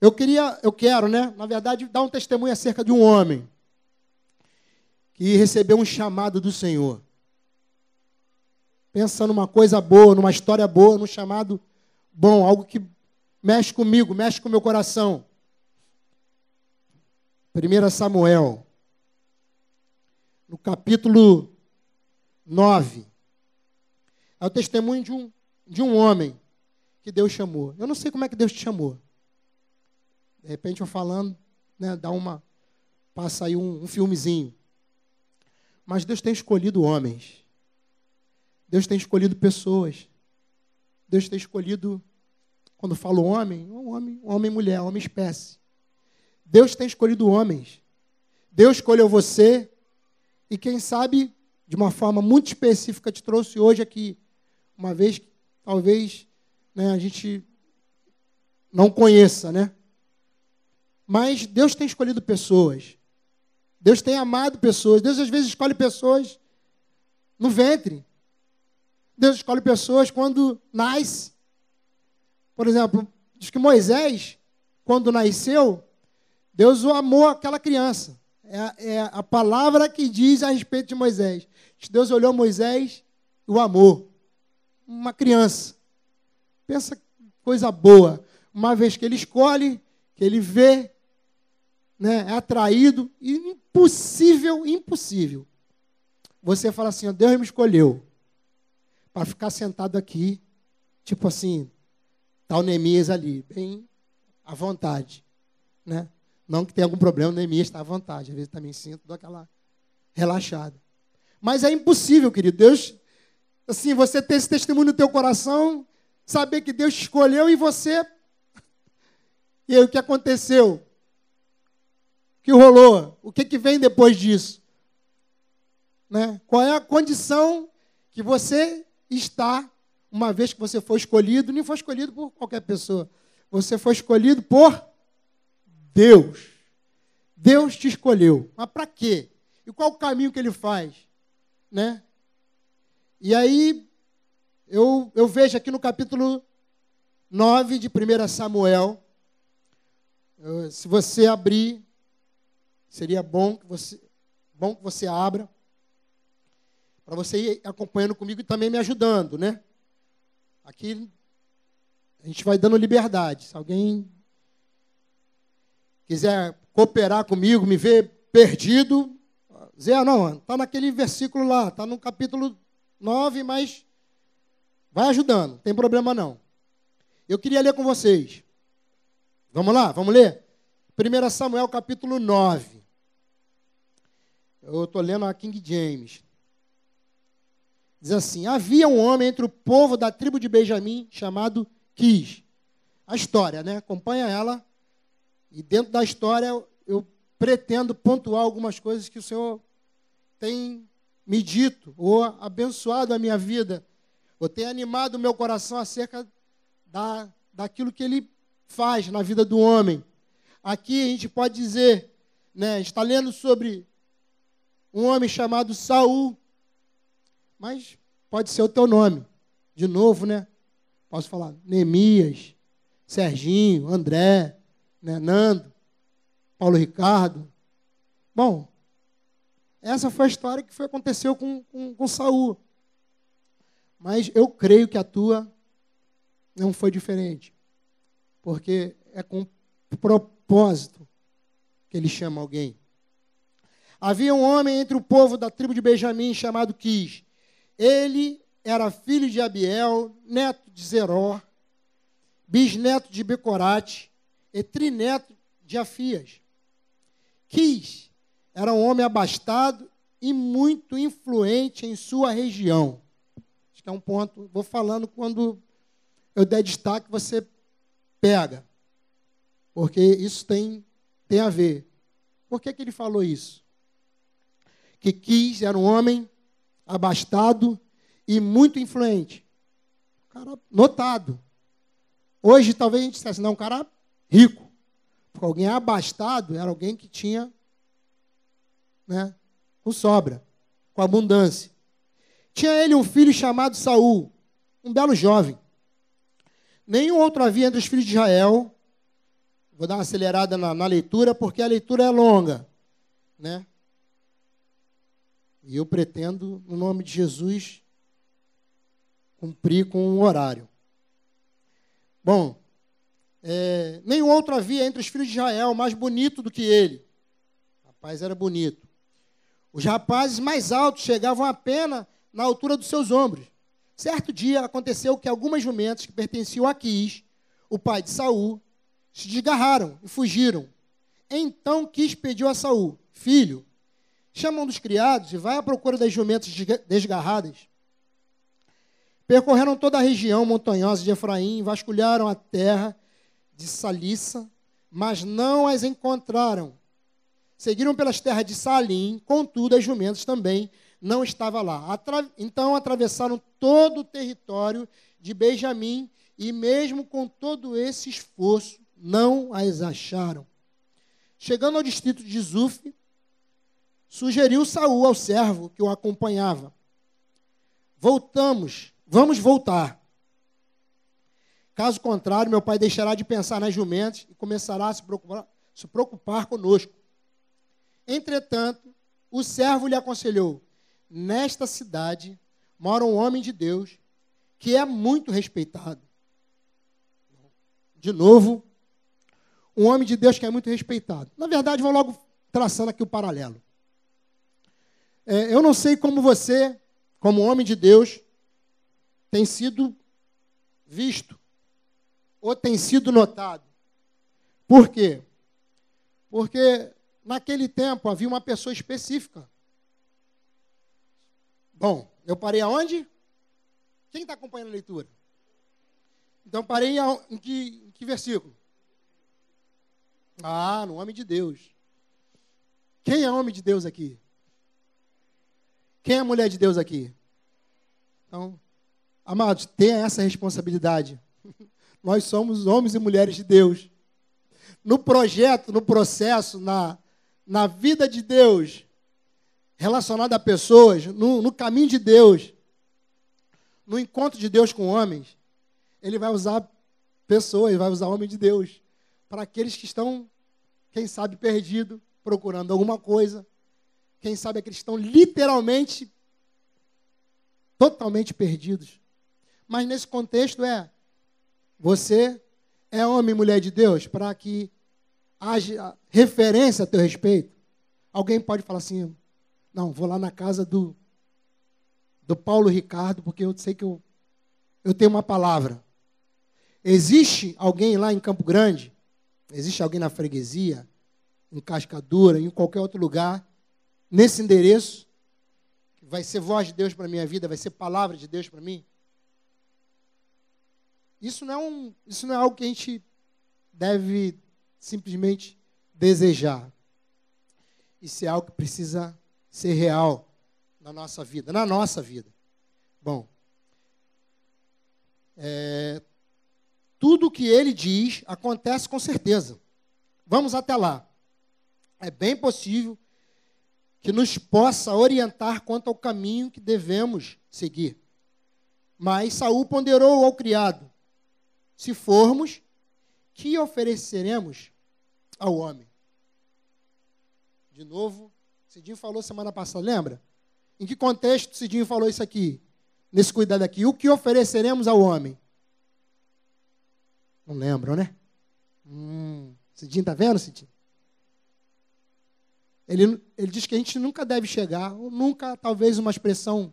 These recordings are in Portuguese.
Eu queria, eu quero, né? Na verdade, dar um testemunho acerca de um homem que recebeu um chamado do Senhor. Pensa numa coisa boa, numa história boa, num chamado bom, algo que mexe comigo, mexe com o meu coração. 1 Samuel, no capítulo 9. É o testemunho de um, de um homem que Deus chamou. Eu não sei como é que Deus te chamou. De repente eu falando, né, dá uma. Passa aí um, um filmezinho. Mas Deus tem escolhido homens. Deus tem escolhido pessoas. Deus tem escolhido, quando falo homem, um homem, um homem mulher, homem espécie. Deus tem escolhido homens. Deus escolheu você e quem sabe, de uma forma muito específica, te trouxe hoje aqui, uma vez que talvez né, a gente não conheça, né? Mas Deus tem escolhido pessoas. Deus tem amado pessoas. Deus às vezes escolhe pessoas no ventre. Deus escolhe pessoas quando nasce. Por exemplo, diz que Moisés, quando nasceu, Deus o amou aquela criança. É, é, a palavra que diz a respeito de Moisés. Deus olhou Moisés e o amou. Uma criança. Pensa coisa boa. Uma vez que ele escolhe, que ele vê, né, é atraído, e impossível, impossível. Você fala assim, Deus me escolheu para ficar sentado aqui, tipo assim, tá o Neemias ali, bem à vontade, né? Não que tenha algum problema, Neemias está à vontade, às vezes também sinto, dou aquela relaxada. Mas é impossível, querido. Deus, assim, você ter esse testemunho no teu coração, saber que Deus escolheu e você. E aí o que aconteceu? Que rolou? O que, que vem depois disso? Né? Qual é a condição que você está, uma vez que você foi escolhido, nem foi escolhido por qualquer pessoa, você foi escolhido por Deus. Deus te escolheu. Mas para quê? E qual o caminho que ele faz? Né? E aí, eu, eu vejo aqui no capítulo 9 de 1 Samuel, eu, se você abrir Seria bom que você, bom que você abra, para você ir acompanhando comigo e também me ajudando, né? Aqui a gente vai dando liberdade. Se alguém quiser cooperar comigo, me ver perdido, Zé, não, está naquele versículo lá, está no capítulo 9, mas vai ajudando, não tem problema não. Eu queria ler com vocês. Vamos lá, vamos ler? 1 Samuel capítulo 9. Eu estou lendo a King James. Diz assim: Havia um homem entre o povo da tribo de Benjamim chamado Quis. A história, né? Acompanha ela. E dentro da história eu pretendo pontuar algumas coisas que o Senhor tem me dito ou abençoado a minha vida, ou tem animado o meu coração acerca da, daquilo que ele faz na vida do homem. Aqui a gente pode dizer, né, está lendo sobre um homem chamado Saul. Mas pode ser o teu nome. De novo, né? Posso falar Neemias, Serginho, André, né? Nando, Paulo Ricardo. Bom, essa foi a história que foi, aconteceu com, com, com Saul. Mas eu creio que a tua não foi diferente. Porque é com propósito que ele chama alguém. Havia um homem entre o povo da tribo de Benjamim chamado Quis. Ele era filho de Abiel, neto de Zeró, bisneto de Becorate e trineto de Afias. Quis era um homem abastado e muito influente em sua região. Acho que é um ponto, vou falando quando eu der destaque, você pega. Porque isso tem, tem a ver. Por que, que ele falou isso? Que quis, era um homem abastado e muito influente. Um cara notado. Hoje talvez a gente dissesse, não, um cara rico. Porque alguém abastado era alguém que tinha né, com sobra, com abundância. Tinha ele um filho chamado Saul, um belo jovem. Nenhum outro havia entre os filhos de Israel, Vou dar uma acelerada na, na leitura, porque a leitura é longa. Né? E eu pretendo, no nome de Jesus, cumprir com o horário. Bom, é, nenhum outro havia entre os filhos de Israel mais bonito do que ele. O rapaz era bonito. Os rapazes mais altos chegavam apenas na altura dos seus ombros. Certo dia aconteceu que algumas jumentas que pertenciam a Quis, o pai de Saul, se desgarraram e fugiram. Então Quis pediu a Saul: Filho, chama um dos criados e vai à procura das jumentas desgarradas. Percorreram toda a região montanhosa de Efraim, vasculharam a terra de Salissa, mas não as encontraram. Seguiram pelas terras de Salim, contudo, as jumentas também não estavam lá. Atra... Então atravessaram todo o território de Benjamim e, mesmo com todo esse esforço, não as acharam. Chegando ao distrito de Zuf, sugeriu Saul ao servo que o acompanhava: Voltamos, vamos voltar. Caso contrário, meu pai deixará de pensar nas jumentas e começará a se preocupar, se preocupar conosco. Entretanto, o servo lhe aconselhou: Nesta cidade mora um homem de Deus que é muito respeitado. De novo, um homem de Deus que é muito respeitado. Na verdade, vou logo traçando aqui o paralelo. É, eu não sei como você, como homem de Deus, tem sido visto ou tem sido notado. Por quê? Porque naquele tempo havia uma pessoa específica. Bom, eu parei aonde? Quem está acompanhando a leitura? Então parei em que, em que versículo? Ah, no homem de Deus. Quem é homem de Deus aqui? Quem é mulher de Deus aqui? Então, amados, tenha essa responsabilidade. Nós somos homens e mulheres de Deus. No projeto, no processo, na, na vida de Deus, relacionada a pessoas, no, no caminho de Deus, no encontro de Deus com homens, ele vai usar pessoas, vai usar homem de Deus para aqueles que estão, quem sabe, perdidos, procurando alguma coisa, quem sabe aqueles que estão literalmente, totalmente perdidos. Mas nesse contexto é, você é homem e mulher de Deus para que haja referência a teu respeito. Alguém pode falar assim, não, vou lá na casa do, do Paulo Ricardo, porque eu sei que eu, eu tenho uma palavra. Existe alguém lá em Campo Grande, existe alguém na freguesia, em Cascadura, em qualquer outro lugar, nesse endereço, vai ser voz de Deus para minha vida, vai ser palavra de Deus para mim? Isso não, é um, isso não é algo que a gente deve simplesmente desejar. Isso é algo que precisa ser real na nossa vida, na nossa vida. Bom, é, tudo o que ele diz acontece com certeza. Vamos até lá. É bem possível que nos possa orientar quanto ao caminho que devemos seguir. Mas Saul ponderou ao criado: se formos, que ofereceremos ao homem? De novo, Cidinho falou semana passada, lembra? Em que contexto Cidinho falou isso aqui? Nesse cuidado aqui. O que ofereceremos ao homem? Não lembram, né? Hum, Cidinho está vendo, Cidinho? Ele, ele diz que a gente nunca deve chegar, ou nunca, talvez, uma expressão.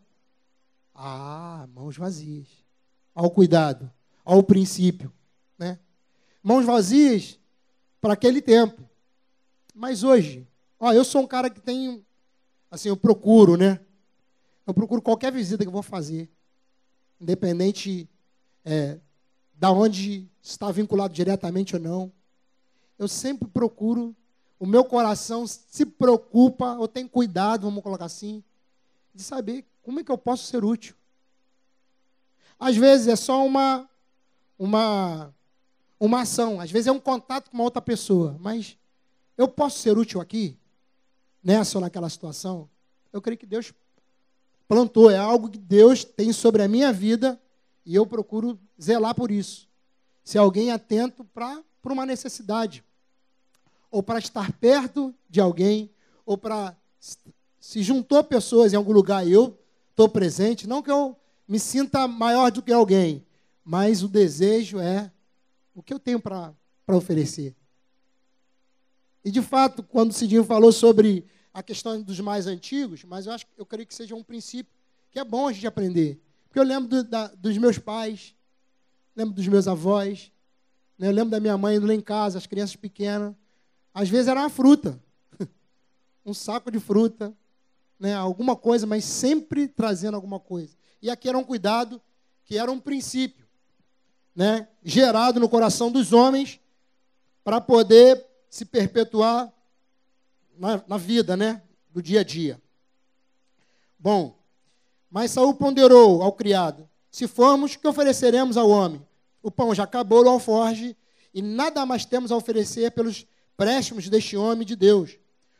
Ah, mãos vazias. Ao cuidado, ao princípio. Né? Mãos vazias para aquele tempo. Mas hoje, ó, eu sou um cara que tem. Assim, eu procuro, né? Eu procuro qualquer visita que eu vou fazer. Independente é, da onde está vinculado diretamente ou não. Eu sempre procuro o meu coração se preocupa ou tem cuidado, vamos colocar assim, de saber como é que eu posso ser útil. Às vezes é só uma uma uma ação, às vezes é um contato com uma outra pessoa, mas eu posso ser útil aqui nessa ou naquela situação? Eu creio que Deus plantou, é algo que Deus tem sobre a minha vida e eu procuro zelar por isso. Ser alguém atento para uma necessidade. Ou para estar perto de alguém, ou para se juntou pessoas em algum lugar e eu estou presente, não que eu me sinta maior do que alguém, mas o desejo é o que eu tenho para oferecer. E de fato, quando o Cidinho falou sobre a questão dos mais antigos, mas eu acho eu creio que seja um princípio que é bom a gente aprender. Porque eu lembro do, da, dos meus pais, lembro dos meus avós, né? eu lembro da minha mãe lá em casa, as crianças pequenas. Às vezes era uma fruta, um saco de fruta, né? alguma coisa, mas sempre trazendo alguma coisa. E aqui era um cuidado que era um princípio, né? gerado no coração dos homens para poder se perpetuar na, na vida, né? Do dia a dia. Bom, mas Saul ponderou ao criado: se formos, que ofereceremos ao homem? O pão já acabou no alforge e nada mais temos a oferecer pelos préstimos deste homem de Deus.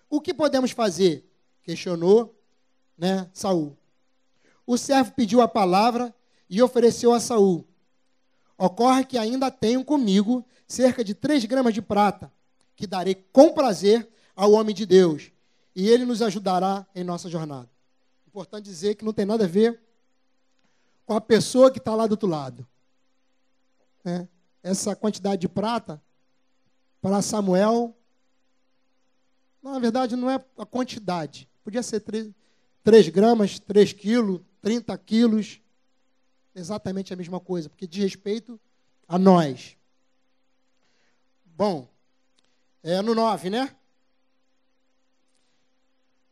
O que podemos fazer? Questionou, né, Saul. O servo pediu a palavra e ofereceu a Saul. Ocorre que ainda tenho comigo cerca de três gramas de prata que darei com prazer ao homem de Deus, e ele nos ajudará em nossa jornada. Importante dizer que não tem nada a ver com a pessoa que está lá do outro lado. É, essa quantidade de prata, para Samuel, na verdade não é a quantidade. Podia ser 3, 3 gramas, 3 quilos, 30 quilos. Exatamente a mesma coisa, porque diz respeito a nós. Bom, é, no 9, né?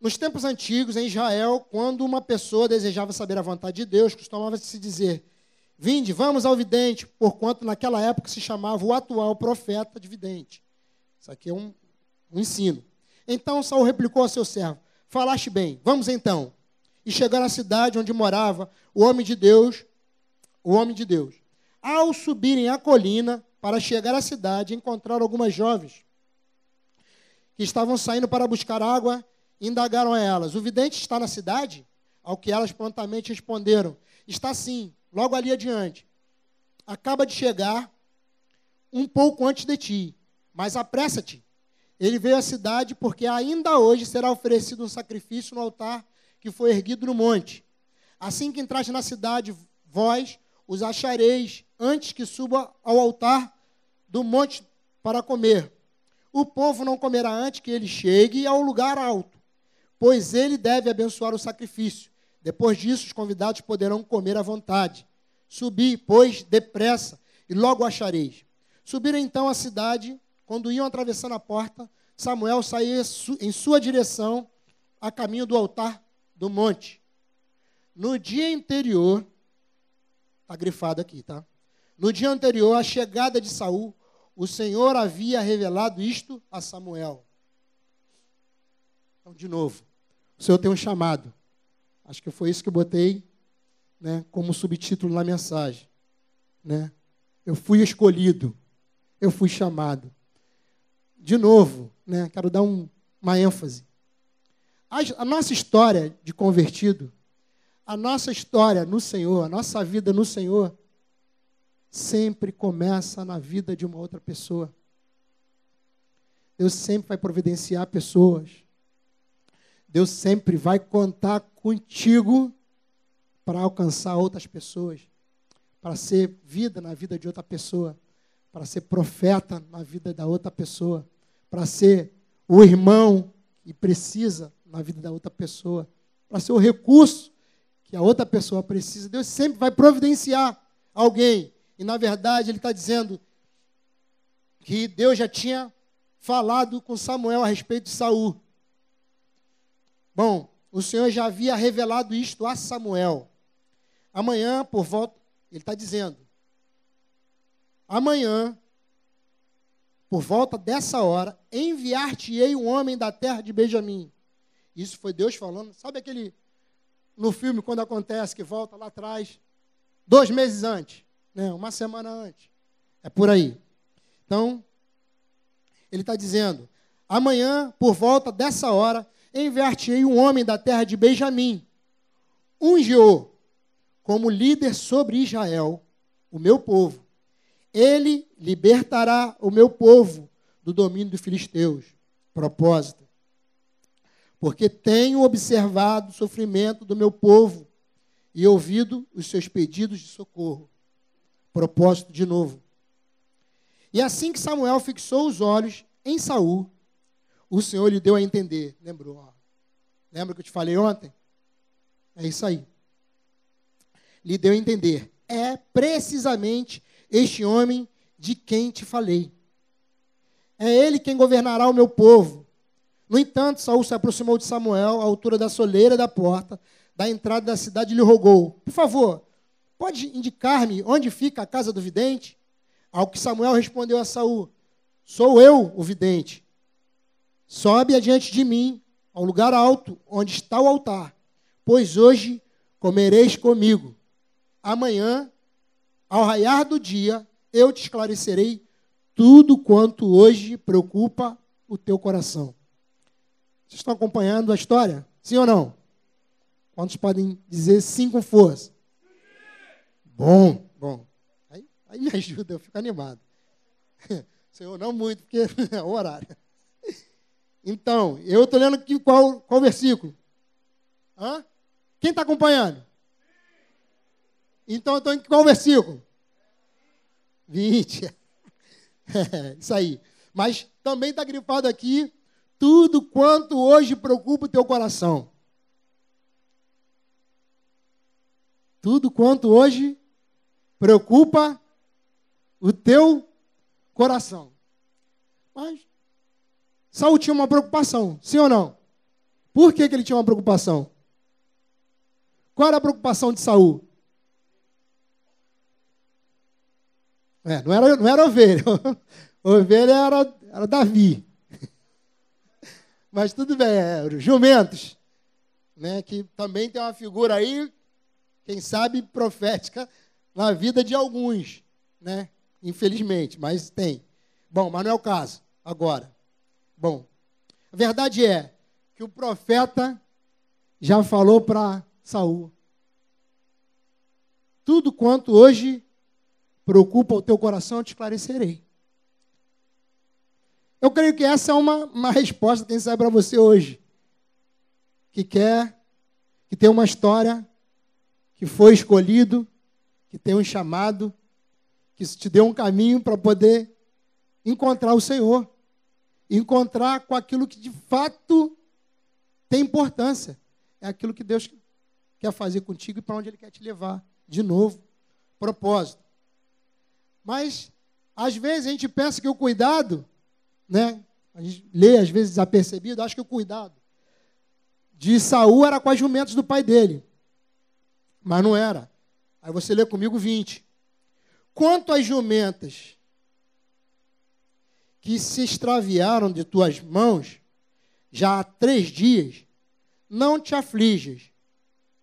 Nos tempos antigos, em Israel, quando uma pessoa desejava saber a vontade de Deus, costumava se dizer: Vinde, vamos ao vidente, porquanto naquela época se chamava o atual profeta de vidente. Isso aqui é um, um ensino. Então Saul replicou ao seu servo: Falaste bem, vamos então. E chegaram à cidade onde morava o homem de Deus, o homem de Deus. Ao subirem a colina para chegar à cidade, encontraram algumas jovens que estavam saindo para buscar água, indagaram a elas: O vidente está na cidade? Ao que elas prontamente responderam: Está sim, logo ali adiante. Acaba de chegar um pouco antes de ti, mas apressa-te. Ele veio à cidade porque ainda hoje será oferecido um sacrifício no altar que foi erguido no monte. Assim que entraste na cidade, vós os achareis antes que suba ao altar do monte para comer o povo não comerá antes que ele chegue ao lugar alto, pois ele deve abençoar o sacrifício. Depois disso, os convidados poderão comer à vontade. Subi, pois, depressa, e logo achareis. Subiram então à cidade, quando iam atravessando a porta, Samuel saía em sua direção, a caminho do altar do monte. No dia anterior, está grifado aqui, tá? No dia anterior, a chegada de Saul, o Senhor havia revelado isto a Samuel. Então, de novo, o Senhor tem um chamado. Acho que foi isso que eu botei né, como subtítulo na mensagem. Né? Eu fui escolhido, eu fui chamado. De novo, né, quero dar um, uma ênfase. A, a nossa história de convertido, a nossa história no Senhor, a nossa vida no Senhor, sempre começa na vida de uma outra pessoa. Deus sempre vai providenciar pessoas. Deus sempre vai contar contigo para alcançar outras pessoas, para ser vida na vida de outra pessoa, para ser profeta na vida da outra pessoa, para ser o irmão que precisa na vida da outra pessoa, para ser o recurso que a outra pessoa precisa. Deus sempre vai providenciar alguém e na verdade ele está dizendo que Deus já tinha falado com Samuel a respeito de Saul. Bom, o Senhor já havia revelado isto a Samuel. Amanhã, por volta, ele está dizendo, amanhã, por volta dessa hora, enviar-te-ei um homem da terra de Benjamim. Isso foi Deus falando. Sabe aquele, no filme, quando acontece, que volta lá atrás, dois meses antes? Né? Uma semana antes. É por aí. Então, ele está dizendo: amanhã, por volta dessa hora, enviar-te-ei um homem da terra de Benjamim, unge-o como líder sobre Israel, o meu povo. Ele libertará o meu povo do domínio dos filisteus. Propósito. Porque tenho observado o sofrimento do meu povo e ouvido os seus pedidos de socorro. Propósito de novo. E assim que Samuel fixou os olhos em Saul, o Senhor lhe deu a entender. Lembrou? Ó. Lembra que eu te falei ontem? É isso aí. Lhe deu a entender. É precisamente este homem de quem te falei. É ele quem governará o meu povo. No entanto, Saul se aproximou de Samuel à altura da soleira da porta da entrada da cidade e lhe rogou: Por favor, pode indicar-me onde fica a casa do vidente? Ao que Samuel respondeu a Saul: Sou eu o vidente. Sobe adiante de mim ao lugar alto onde está o altar, pois hoje comereis comigo. Amanhã, ao raiar do dia, eu te esclarecerei tudo quanto hoje preocupa o teu coração. Vocês estão acompanhando a história? Sim ou não? Quantos podem dizer sim com força? Bom, bom. Aí, aí me ajuda, eu fico animado. Senhor, não muito, porque é o horário. Então, eu estou lendo aqui qual, qual versículo? Hã? Quem está acompanhando? Então, eu estou em qual versículo? 20. É, isso aí. Mas também está grifado aqui tudo quanto hoje preocupa o teu coração. Tudo quanto hoje preocupa o teu coração. Mas Saul tinha uma preocupação, sim ou não? Por que, que ele tinha uma preocupação? Qual era a preocupação de Saul? É, não, era, não era ovelha. ovelha era, era Davi. Mas tudo bem, é, jumentos. Né, que também tem uma figura aí, quem sabe, profética na vida de alguns. Né? Infelizmente, mas tem. Bom, mas não é o caso agora. Bom, a verdade é que o profeta já falou para Saul. Tudo quanto hoje preocupa o teu coração, eu te esclarecerei. Eu creio que essa é uma, uma resposta, quem sabe, para você hoje. Que quer, que tem uma história, que foi escolhido, que tem um chamado, que te deu um caminho para poder encontrar o Senhor. Encontrar com aquilo que de fato tem importância. É aquilo que Deus quer fazer contigo e para onde Ele quer te levar. De novo, propósito. Mas, às vezes, a gente pensa que o cuidado, né? A gente lê, às vezes, desapercebido, acha que o cuidado de Saul era com as jumentos do pai dele. Mas não era. Aí você lê comigo 20. Quanto às jumentas que se extraviaram de tuas mãos, já há três dias, não te aflijas,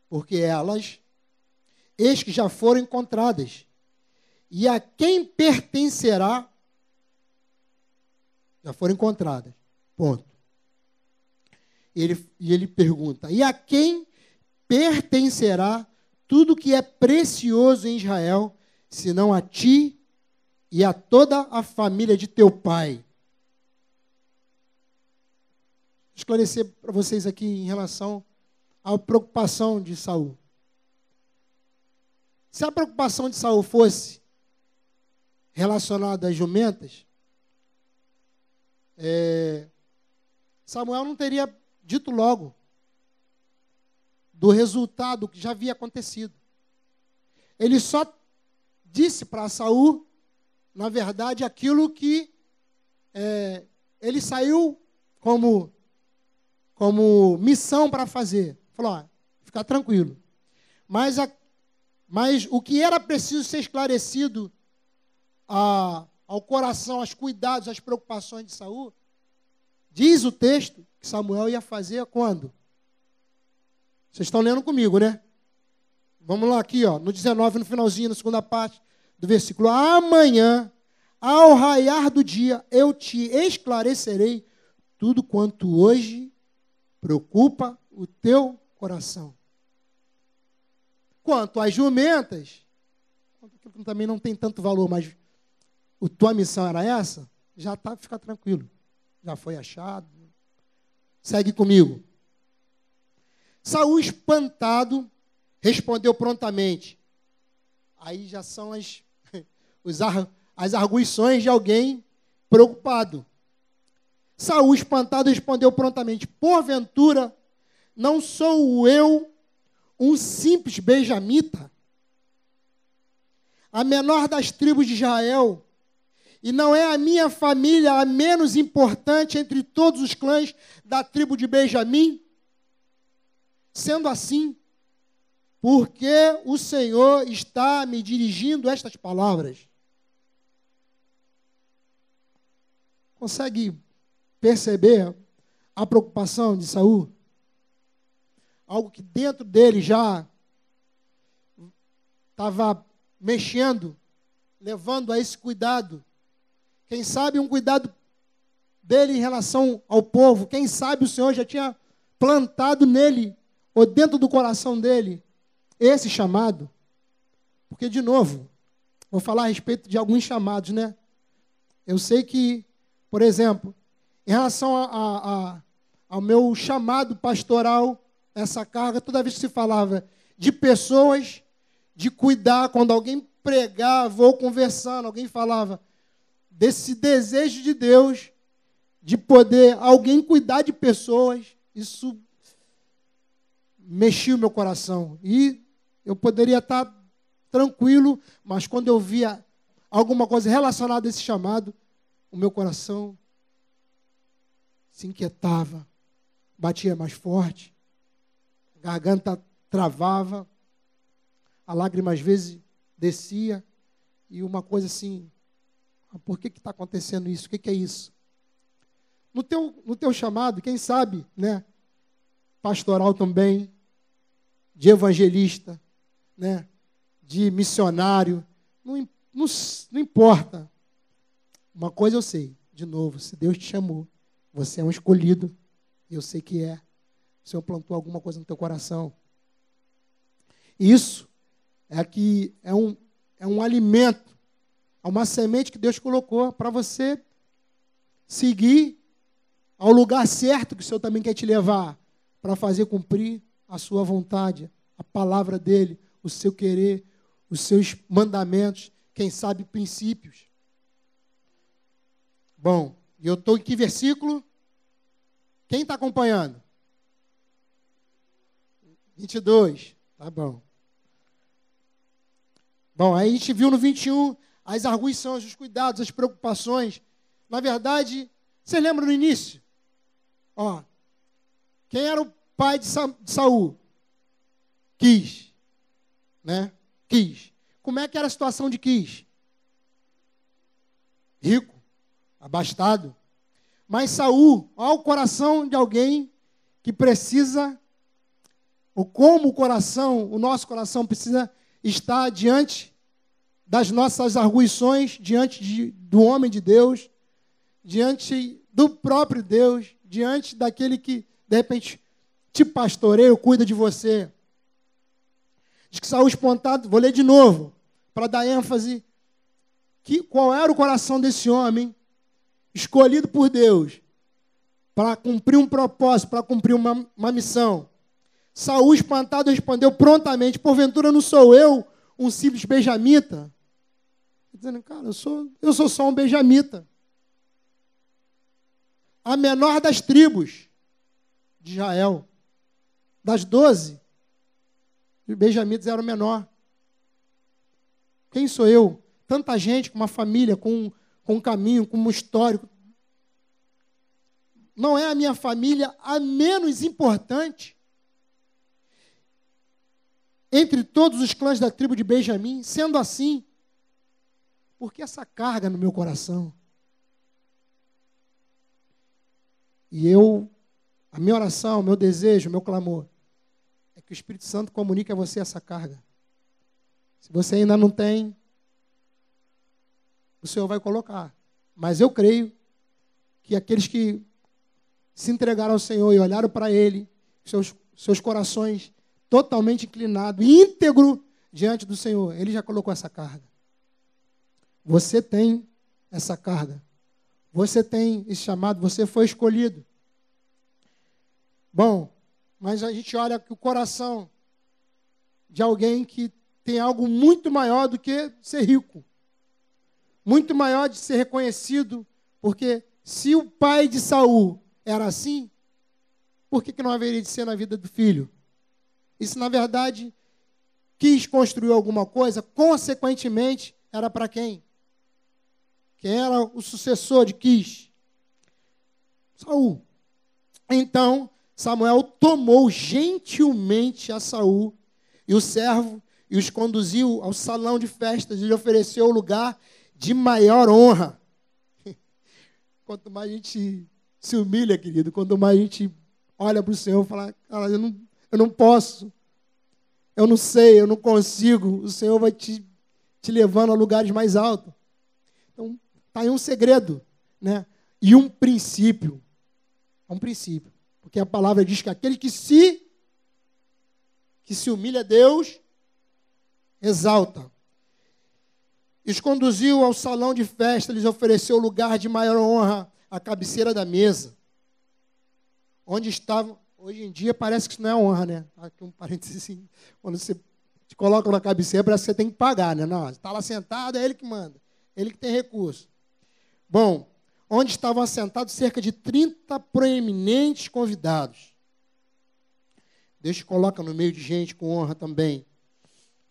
porque elas, eis que já foram encontradas. E a quem pertencerá, já foram encontradas. Ponto. Ele, e ele pergunta: e a quem pertencerá tudo que é precioso em Israel, senão a ti e a toda a família de teu pai. Esclarecer para vocês aqui em relação à preocupação de Saul. Se a preocupação de Saul fosse relacionada às jumentas, é, Samuel não teria dito logo do resultado que já havia acontecido. Ele só disse para Saul, na verdade, aquilo que é, ele saiu como, como missão para fazer. Falou, ó, fica tranquilo. Mas, a, mas o que era preciso ser esclarecido a, ao coração, aos cuidados, às preocupações de Saul, diz o texto que Samuel ia fazer quando? Vocês estão lendo comigo, né? Vamos lá aqui, ó, no 19, no finalzinho, na segunda parte do versículo. Amanhã, ao raiar do dia, eu te esclarecerei tudo quanto hoje preocupa o teu coração. Quanto às jumentas, também não tem tanto valor, mas a tua missão era essa, já tá, fica tranquilo. Já foi achado. Segue comigo. Saul, espantado, respondeu prontamente. Aí já são as, as arguições de alguém preocupado. Saul, espantado, respondeu prontamente: Porventura, não sou eu um simples benjamita, a menor das tribos de Israel, e não é a minha família a menos importante entre todos os clãs da tribo de Benjamim? Sendo assim, porque o Senhor está me dirigindo estas palavras? Consegue perceber a preocupação de Saul? Algo que dentro dele já estava mexendo, levando a esse cuidado. Quem sabe um cuidado dele em relação ao povo. Quem sabe o Senhor já tinha plantado nele, ou dentro do coração dele, esse chamado. Porque, de novo, vou falar a respeito de alguns chamados, né? Eu sei que, por exemplo, em relação a, a, a, ao meu chamado pastoral, essa carga, toda vez que se falava de pessoas, de cuidar, quando alguém pregava ou conversando, alguém falava desse desejo de Deus de poder alguém cuidar de pessoas, isso mexia o meu coração. E eu poderia estar tranquilo, mas quando eu via alguma coisa relacionada a esse chamado, o meu coração se inquietava, batia mais forte, a garganta travava, a lágrima às vezes descia, e uma coisa assim, ah, por que está acontecendo isso? O que, que é isso? No teu, no teu chamado, quem sabe, né? Pastoral também, de evangelista, né? De missionário, não, não, não importa. Uma coisa eu sei, de novo, se Deus te chamou, você é um escolhido, eu sei que é. O Senhor plantou alguma coisa no teu coração. Isso é que é um, é um alimento, é uma semente que Deus colocou para você seguir ao lugar certo que o Senhor também quer te levar para fazer cumprir a sua vontade, a palavra dele, o seu querer, os seus mandamentos, quem sabe princípios. Bom, eu estou em que versículo? Quem está acompanhando? 22. Tá bom. Bom, aí a gente viu no 21 as arguições, os cuidados, as preocupações. Na verdade, você lembra no início? Ó, quem era o pai de, Sa de Saul? Quis. Né? Quis. Como é que era a situação de Quis? Rico, abastado. Mas Saul, ao coração de alguém que precisa, ou como o coração, o nosso coração precisa estar diante das nossas arguições, diante de, do homem de Deus, diante do próprio Deus, diante daquele que, de repente, te pastoreia, cuida de você. Diz que Saul espontado, vou ler de novo, para dar ênfase, que, qual era o coração desse homem, escolhido por Deus, para cumprir um propósito, para cumprir uma, uma missão. Saul, espantado, respondeu prontamente: Porventura não sou eu um simples benjamita? Dizendo, cara, eu sou, eu sou só um benjamita a menor das tribos de Israel. Das doze, os benjamitas eram o menor. Quem sou eu? Tanta gente com uma família, com, com um caminho, com um histórico. Não é a minha família a menos importante entre todos os clãs da tribo de Benjamim. Sendo assim, por que essa carga no meu coração? E eu, a minha oração, o meu desejo, o meu clamor, é que o Espírito Santo comunique a você essa carga. Se você ainda não tem, o Senhor vai colocar. Mas eu creio que aqueles que se entregaram ao Senhor e olharam para Ele, seus, seus corações totalmente inclinados, íntegro diante do Senhor, Ele já colocou essa carga. Você tem essa carga Você tem esse chamado, você foi escolhido. Bom, mas a gente olha que o coração de alguém que tem algo muito maior do que ser rico. Muito maior de ser reconhecido, porque se o pai de Saul era assim, por que, que não haveria de ser na vida do filho? Se na verdade quis construir alguma coisa, consequentemente, era para quem? Quem era o sucessor de Quis? Saul. Então, Samuel tomou gentilmente a Saul e o servo e os conduziu ao salão de festas e lhe ofereceu o lugar de maior honra. Quanto mais a gente se humilha, querido, quanto mais a gente olha para o Senhor e fala, cara, eu não, eu não posso, eu não sei, eu não consigo, o Senhor vai te, te levando a lugares mais altos. Então, está aí um segredo, né? E um princípio. É um princípio. Porque a palavra diz que aquele que se que se humilha a Deus, exalta. Os conduziu ao salão de festa, lhes ofereceu lugar de maior honra, à cabeceira da mesa onde estavam. Hoje em dia parece que isso não é honra, né? Aqui um parênteses assim. Quando você te coloca na cabeceira, parece que você tem que pagar, né? Não, está lá sentado, é ele que manda. Ele que tem recurso. Bom, onde estavam assentados cerca de 30 proeminentes convidados. Deus coloca no meio de gente com honra também.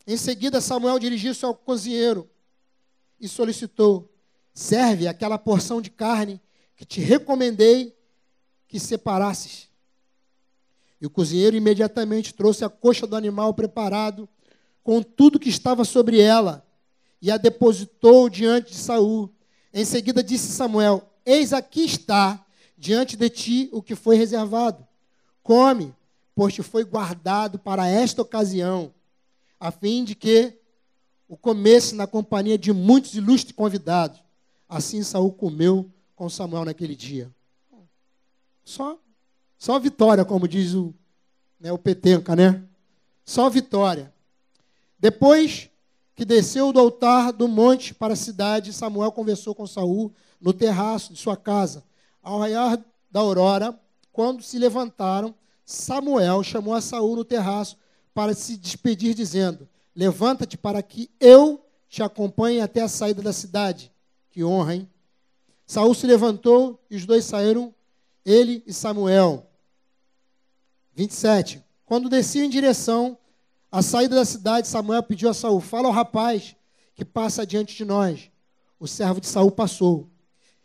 Em seguida, Samuel dirigiu-se ao cozinheiro e solicitou: Serve aquela porção de carne que te recomendei que separasses. E o cozinheiro imediatamente trouxe a coxa do animal preparado com tudo que estava sobre ela e a depositou diante de Saul. Em seguida disse Samuel: Eis aqui está diante de ti o que foi reservado. Come, pois te foi guardado para esta ocasião, a fim de que o comesse na companhia de muitos ilustres convidados. Assim Saul comeu com Samuel naquele dia. Só, só vitória, como diz o, né, o Petenca, né? Só vitória. Depois que desceu do altar do monte para a cidade, Samuel conversou com Saul no terraço de sua casa. Ao raiar da aurora, quando se levantaram, Samuel chamou a Saul no terraço para se despedir, dizendo: Levanta-te para que eu te acompanhe até a saída da cidade. Que honra, hein? Saul se levantou e os dois saíram ele e Samuel. 27. Quando desciam em direção à saída da cidade, Samuel pediu a Saul: Fala ao rapaz que passa diante de nós. O servo de Saul passou.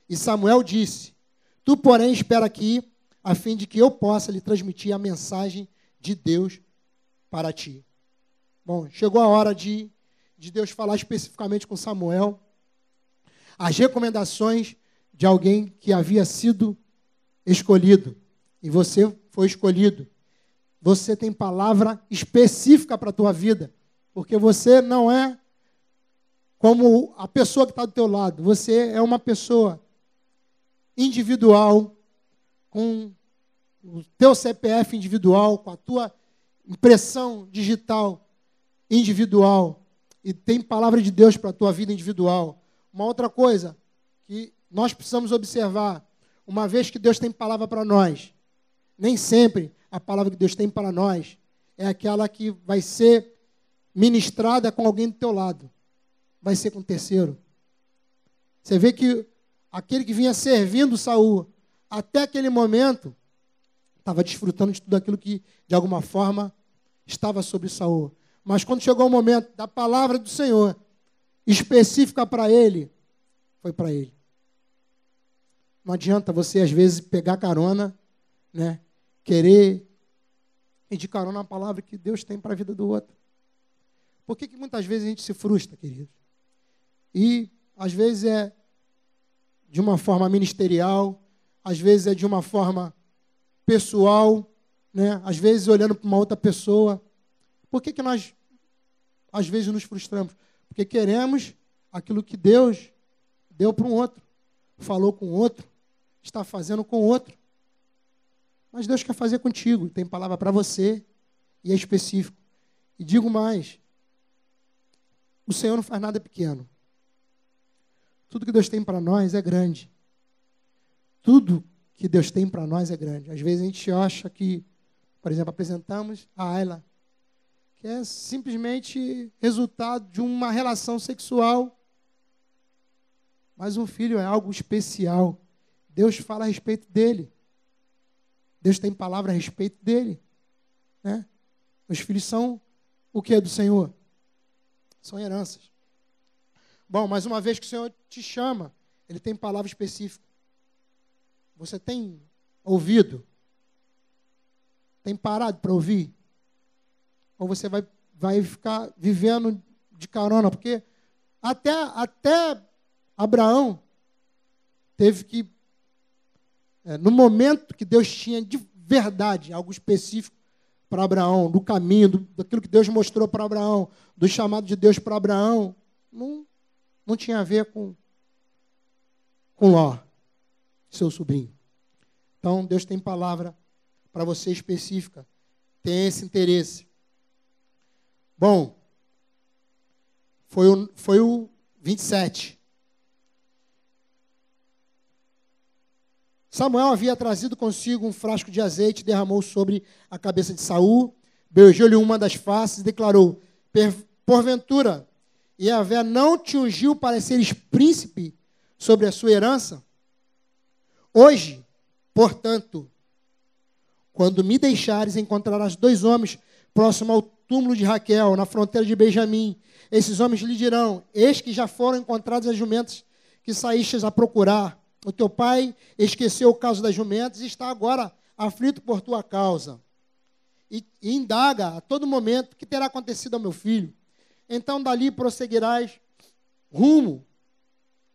E Samuel disse: Tu, porém, espera aqui, a fim de que eu possa lhe transmitir a mensagem de Deus para ti. Bom, chegou a hora de, de Deus falar especificamente com Samuel as recomendações de alguém que havia sido escolhido. E você foi escolhido. Você tem palavra específica para a tua vida. Porque você não é como a pessoa que está do teu lado. Você é uma pessoa individual, com o teu CPF individual, com a tua impressão digital individual. E tem palavra de Deus para a tua vida individual. Uma outra coisa que nós precisamos observar uma vez que Deus tem palavra para nós, nem sempre a palavra que Deus tem para nós é aquela que vai ser ministrada com alguém do teu lado. Vai ser com o terceiro. Você vê que aquele que vinha servindo Saul até aquele momento estava desfrutando de tudo aquilo que de alguma forma estava sobre Saul. Mas quando chegou o momento da palavra do Senhor específica para ele, foi para ele. Não adianta você, às vezes, pegar carona, né? querer ir de carona na palavra que Deus tem para a vida do outro. Por que, que muitas vezes a gente se frustra, querido? E, às vezes, é de uma forma ministerial, às vezes é de uma forma pessoal, né? às vezes olhando para uma outra pessoa. Por que, que nós, às vezes, nos frustramos? Porque queremos aquilo que Deus deu para um outro, falou com outro, está fazendo com outro. Mas Deus quer fazer contigo, tem palavra para você e é específico. E digo mais: o Senhor não faz nada pequeno. Tudo que Deus tem para nós é grande. tudo que Deus tem para nós é grande. Às vezes a gente acha que, por exemplo, apresentamos a Ayla, que é simplesmente resultado de uma relação sexual. Mas um filho é algo especial. Deus fala a respeito dele. Deus tem palavra a respeito dele. Né? Os filhos são o que é do Senhor? São heranças. Bom, mas uma vez que o Senhor te chama, Ele tem palavra específica. Você tem ouvido? Tem parado para ouvir? Ou você vai, vai ficar vivendo de carona? Porque até, até Abraão teve que, é, no momento que Deus tinha de verdade algo específico para Abraão, do caminho, do, daquilo que Deus mostrou para Abraão, do chamado de Deus para Abraão, não, não tinha a ver com, com Ló, seu sobrinho. Então, Deus tem palavra para você específica, tem esse interesse. Bom, foi o, foi o 27. Samuel havia trazido consigo um frasco de azeite, derramou sobre a cabeça de Saul, beijou-lhe uma das faces e declarou: Porventura, Yahvé não te ungiu para seres príncipe sobre a sua herança? Hoje, portanto, quando me deixares, encontrarás dois homens próximo ao túmulo de Raquel, na fronteira de Benjamim. Esses homens lhe dirão: Eis que já foram encontrados as jumentas que saístes a procurar. O teu pai esqueceu o caso das jumentas e está agora aflito por tua causa. E, e indaga a todo momento o que terá acontecido ao meu filho. Então dali prosseguirás rumo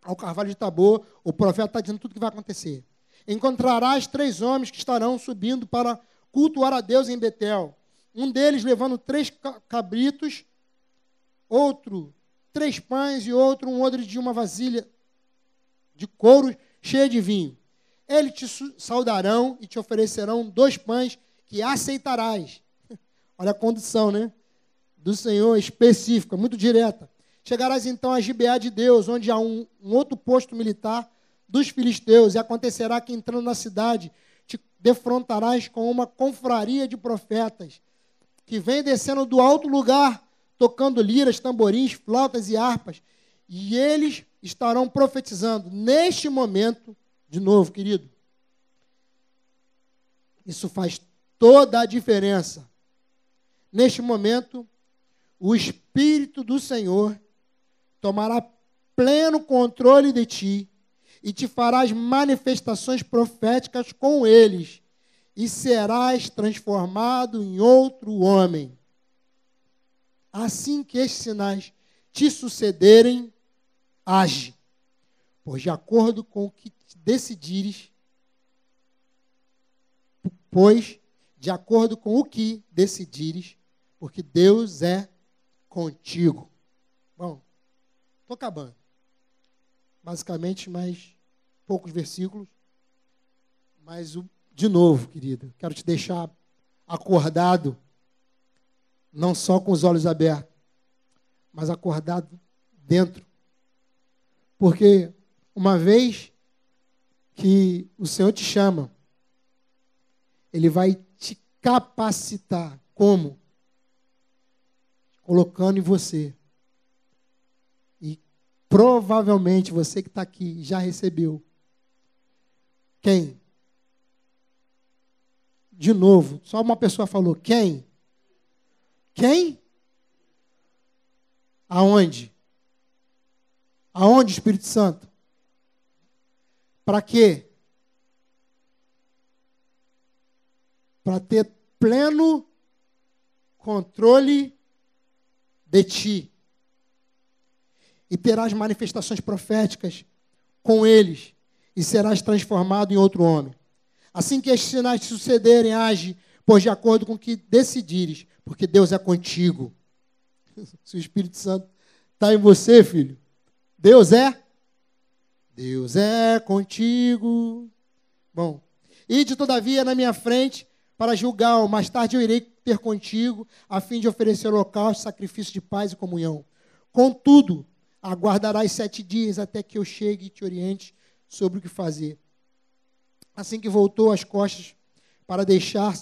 ao carvalho de Tabor. O profeta está dizendo tudo o que vai acontecer. Encontrarás três homens que estarão subindo para cultuar a Deus em Betel. Um deles levando três cabritos, outro três pães e outro um odre de uma vasilha de couro cheia de vinho. Eles te saudarão e te oferecerão dois pães que aceitarás. Olha a condição, né? Do Senhor específica, muito direta. Chegarás então a Gibeá de Deus, onde há um, um outro posto militar dos filisteus, e acontecerá que entrando na cidade te defrontarás com uma confraria de profetas que vem descendo do alto lugar, tocando liras, tamborins, flautas e harpas, e eles estarão profetizando neste momento, de novo, querido. Isso faz toda a diferença. Neste momento, o Espírito do Senhor tomará pleno controle de ti e te farás manifestações proféticas com eles, e serás transformado em outro homem. Assim que estes sinais te sucederem, age, pois de acordo com o que decidires, pois de acordo com o que decidires, porque Deus é contigo. Bom, estou acabando. Basicamente, mais poucos versículos. Mas, de novo, querido, quero te deixar acordado, não só com os olhos abertos, mas acordado dentro porque uma vez que o Senhor te chama, Ele vai te capacitar. Como? Colocando em você. E provavelmente você que está aqui já recebeu. Quem? De novo, só uma pessoa falou. Quem? Quem? Aonde? Aonde, Espírito Santo? Para quê? Para ter pleno controle de ti. E terás manifestações proféticas com eles, e serás transformado em outro homem. Assim que estes sinais te sucederem, age, pois de acordo com o que decidires, porque Deus é contigo. Se o Espírito Santo está em você, filho, Deus é? Deus é contigo. Bom, ide todavia na minha frente para julgar, mais tarde eu irei ter contigo, a fim de oferecer holocausto, sacrifício de paz e comunhão. Contudo, aguardarás sete dias até que eu chegue e te oriente sobre o que fazer. Assim que voltou as costas para deixar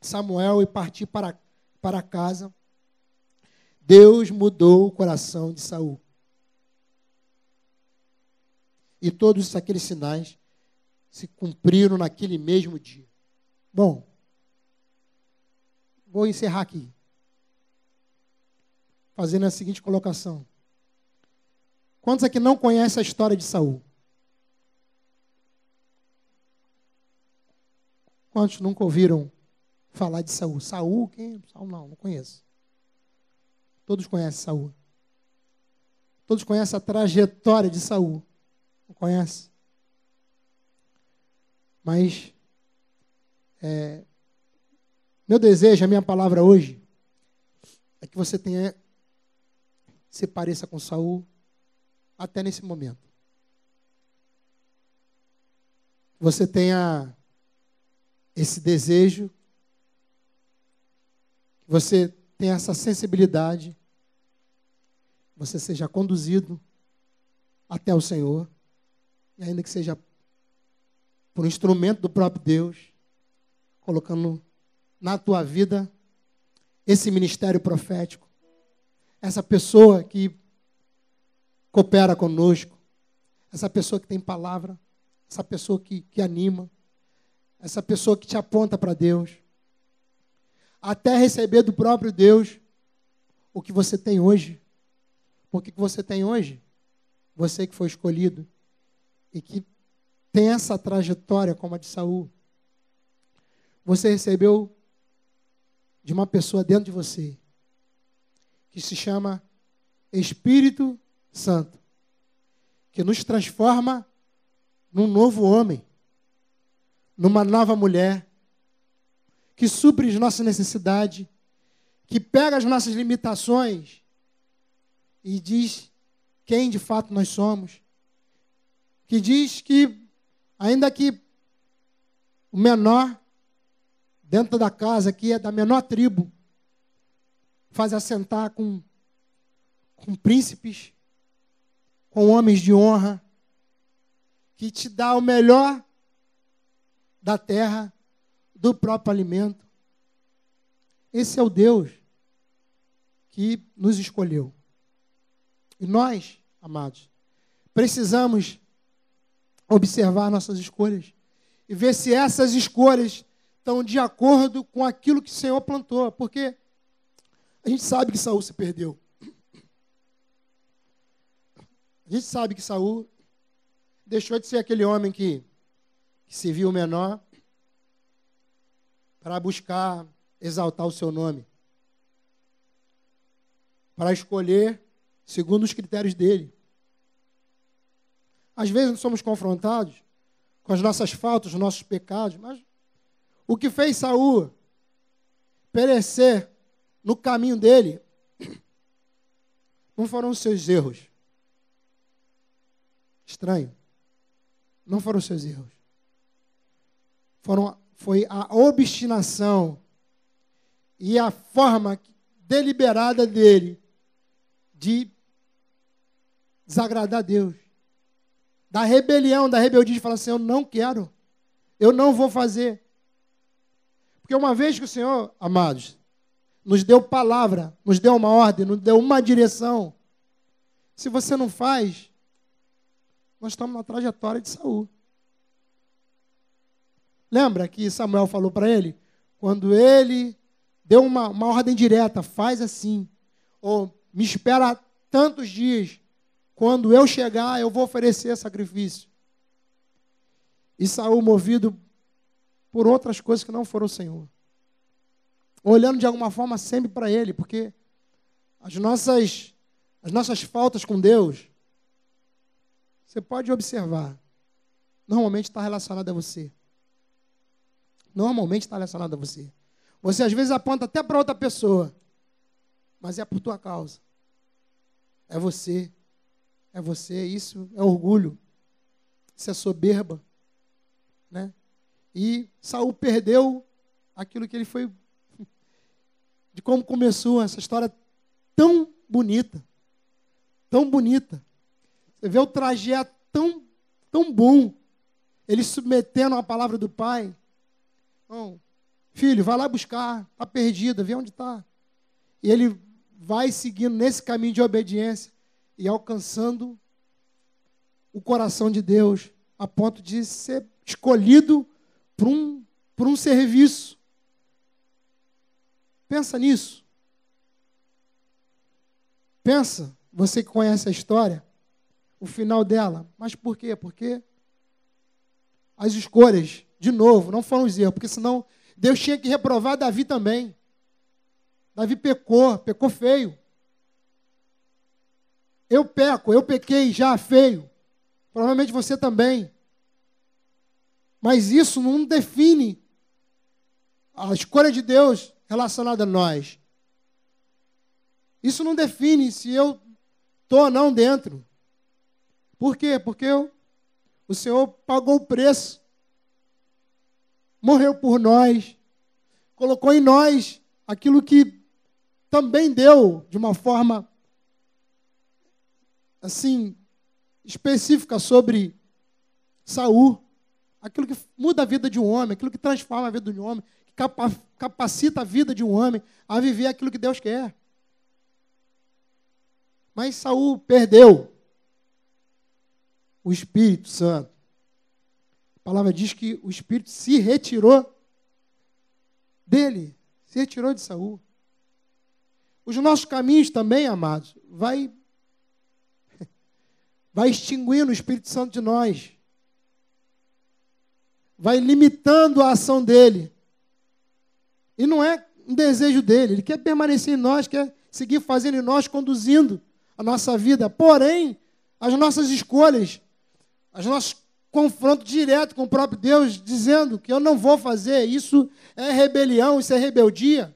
Samuel e partir para, para casa, Deus mudou o coração de Saul. E todos aqueles sinais se cumpriram naquele mesmo dia. Bom, vou encerrar aqui. Fazendo a seguinte colocação. Quantos aqui não conhecem a história de Saul? Quantos nunca ouviram falar de Saul? Saul, quem? Saul não, não conheço. Todos conhecem Saul. Todos conhecem a trajetória de Saul. Não conhece? Mas é, meu desejo, a minha palavra hoje, é que você tenha se pareça com Saul até nesse momento. Você tenha esse desejo, que você tenha essa sensibilidade, você seja conduzido até o Senhor, e ainda que seja por um instrumento do próprio Deus, colocando na tua vida esse ministério profético, essa pessoa que coopera conosco, essa pessoa que tem palavra, essa pessoa que, que anima, essa pessoa que te aponta para Deus, até receber do próprio Deus o que você tem hoje. Porque que você tem hoje? Você que foi escolhido e que tem essa trajetória como a de Saul. Você recebeu de uma pessoa dentro de você que se chama Espírito Santo, que nos transforma num novo homem, numa nova mulher, que supre as nossas necessidades, que pega as nossas limitações e diz quem de fato nós somos, que diz que Ainda que o menor dentro da casa, que é da menor tribo, faz assentar com, com príncipes, com homens de honra, que te dá o melhor da terra, do próprio alimento. Esse é o Deus que nos escolheu. E nós, amados, precisamos observar nossas escolhas e ver se essas escolhas estão de acordo com aquilo que o Senhor plantou, porque a gente sabe que Saul se perdeu. A gente sabe que Saul deixou de ser aquele homem que, que se viu menor para buscar exaltar o seu nome, para escolher segundo os critérios dele. Às vezes somos confrontados com as nossas faltas, os nossos pecados, mas o que fez Saul perecer no caminho dele não foram os seus erros. Estranho. Não foram os seus erros. Foram, foi a obstinação e a forma deliberada dele de desagradar a Deus da rebelião, da rebeldia, de falar assim: eu não quero, eu não vou fazer. Porque uma vez que o Senhor, amados, nos deu palavra, nos deu uma ordem, nos deu uma direção, se você não faz, nós estamos na trajetória de Saul. Lembra que Samuel falou para ele? Quando ele deu uma, uma ordem direta, faz assim, ou me espera tantos dias, quando eu chegar, eu vou oferecer sacrifício. E Saul movido por outras coisas que não foram o Senhor. Olhando de alguma forma sempre para ele, porque as nossas as nossas faltas com Deus, você pode observar, normalmente está relacionada a você. Normalmente está relacionada a você. Você às vezes aponta até para outra pessoa, mas é por tua causa. É você é você, isso é orgulho, isso é soberba, né? E Saul perdeu aquilo que ele foi de como começou essa história tão bonita, tão bonita. Você vê o trajeto tão tão bom ele submetendo a palavra do pai. Filho, vai lá buscar, está perdida, vê onde está. E ele vai seguindo nesse caminho de obediência e alcançando o coração de Deus, a ponto de ser escolhido para um, por um serviço. Pensa nisso. Pensa, você que conhece a história, o final dela. Mas por quê? Porque as escolhas, de novo, não foram os erros, porque senão Deus tinha que reprovar Davi também. Davi pecou, pecou feio. Eu peco, eu pequei já feio. Provavelmente você também. Mas isso não define a escolha de Deus relacionada a nós. Isso não define se eu estou ou não dentro. Por quê? Porque eu, o Senhor pagou o preço. Morreu por nós. Colocou em nós aquilo que também deu de uma forma assim específica sobre Saul, aquilo que muda a vida de um homem, aquilo que transforma a vida de um homem, que capacita a vida de um homem a viver aquilo que Deus quer. Mas Saul perdeu o Espírito Santo. A palavra diz que o Espírito se retirou dele, se retirou de Saul. Os nossos caminhos também, amados, vai vai extinguindo o Espírito Santo de nós. Vai limitando a ação dele. E não é um desejo dele, ele quer permanecer em nós, quer seguir fazendo em nós, conduzindo a nossa vida. Porém, as nossas escolhas, os nossos confrontos direto com o próprio Deus, dizendo que eu não vou fazer, isso é rebelião, isso é rebeldia.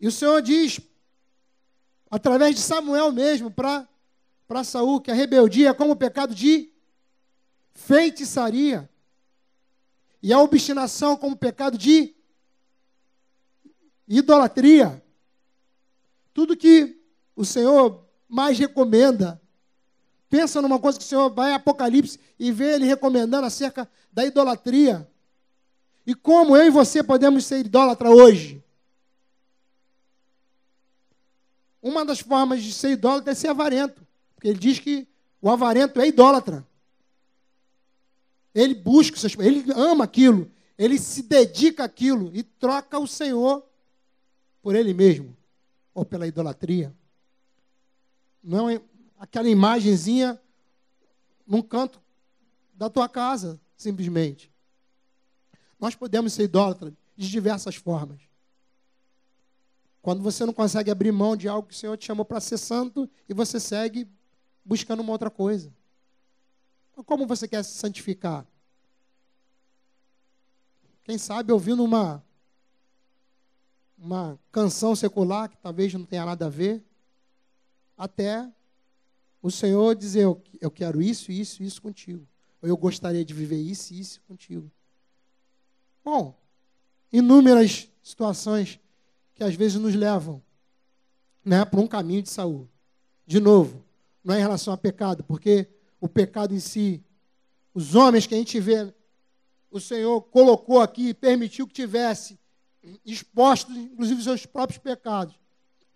E o Senhor diz, através de Samuel mesmo, para Saul, que a rebeldia é como o pecado de feitiçaria. E a obstinação como pecado de idolatria. Tudo que o Senhor mais recomenda. Pensa numa coisa que o Senhor vai em Apocalipse e vê ele recomendando acerca da idolatria. E como eu e você podemos ser idólatra hoje? Uma das formas de ser idólatra é ser avarento. Porque ele diz que o avarento é idólatra. Ele busca, ele ama aquilo, ele se dedica àquilo e troca o Senhor por ele mesmo ou pela idolatria. Não é aquela imagenzinha num canto da tua casa, simplesmente. Nós podemos ser idólatras de diversas formas. Quando você não consegue abrir mão de algo que o Senhor te chamou para ser santo e você segue buscando uma outra coisa. Como você quer se santificar? Quem sabe ouvindo uma uma canção secular que talvez não tenha nada a ver, até o Senhor dizer: Eu quero isso, isso, isso contigo. Ou eu gostaria de viver isso e isso contigo. Bom, inúmeras situações que às vezes nos levam né, para um caminho de saúde. De novo, não é em relação a pecado, porque o pecado em si, os homens que a gente vê, o Senhor colocou aqui, permitiu que tivesse expostos, inclusive, seus próprios pecados.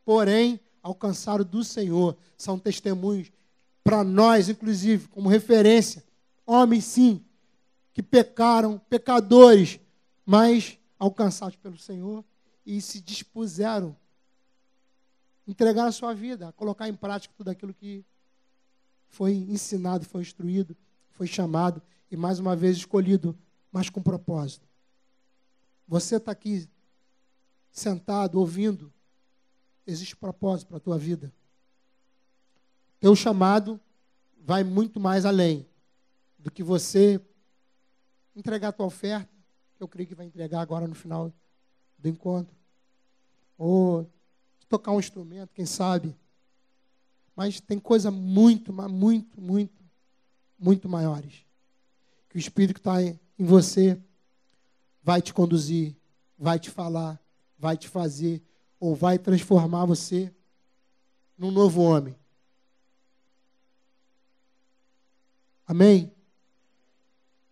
Porém, alcançaram do Senhor, são testemunhos para nós, inclusive, como referência. Homens, sim, que pecaram, pecadores, mas alcançados pelo Senhor e se dispuseram entregar a sua vida, a colocar em prática tudo aquilo que foi ensinado, foi instruído, foi chamado e mais uma vez escolhido, mas com propósito. Você está aqui sentado, ouvindo, existe propósito para a tua vida. Teu chamado vai muito mais além do que você entregar a tua oferta, que eu creio que vai entregar agora no final do encontro. Ou tocar um instrumento, quem sabe. Mas tem coisa muito, muito, muito, muito maiores. Que o Espírito que está em você vai te conduzir, vai te falar, vai te fazer ou vai transformar você num novo homem. Amém?